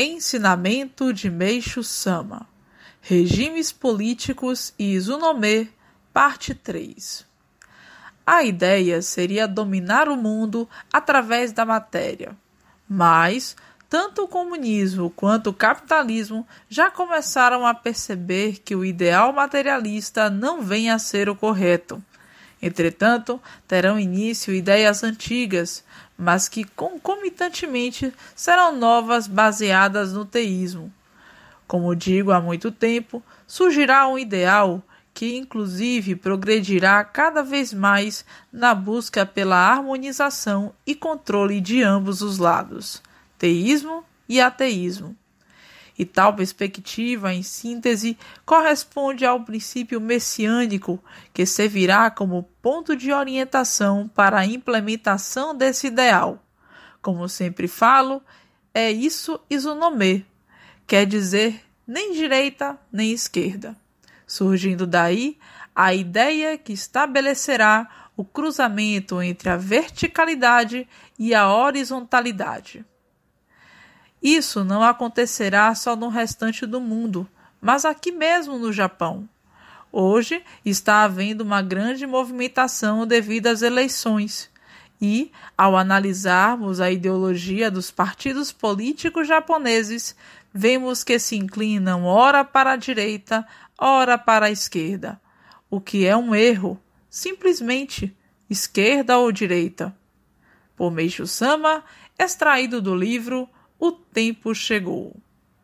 Ensinamento de Meixo Sama Regimes Políticos e Izunomê, Parte 3 A ideia seria dominar o mundo através da matéria, mas tanto o comunismo quanto o capitalismo já começaram a perceber que o ideal materialista não vem a ser o correto. Entretanto, terão início ideias antigas, mas que concomitantemente serão novas baseadas no teísmo. Como digo há muito tempo, surgirá um ideal que inclusive progredirá cada vez mais na busca pela harmonização e controle de ambos os lados teísmo e ateísmo. E tal perspectiva, em síntese, corresponde ao princípio messiânico que servirá como ponto de orientação para a implementação desse ideal. Como sempre falo, é isso isonomê, quer dizer nem direita nem esquerda. Surgindo daí a ideia que estabelecerá o cruzamento entre a verticalidade e a horizontalidade. Isso não acontecerá só no restante do mundo, mas aqui mesmo no Japão. Hoje está havendo uma grande movimentação devido às eleições. E, ao analisarmos a ideologia dos partidos políticos japoneses, vemos que se inclinam ora para a direita, ora para a esquerda, o que é um erro, simplesmente esquerda ou direita. Por Meishu Sama, extraído do livro o tempo chegou.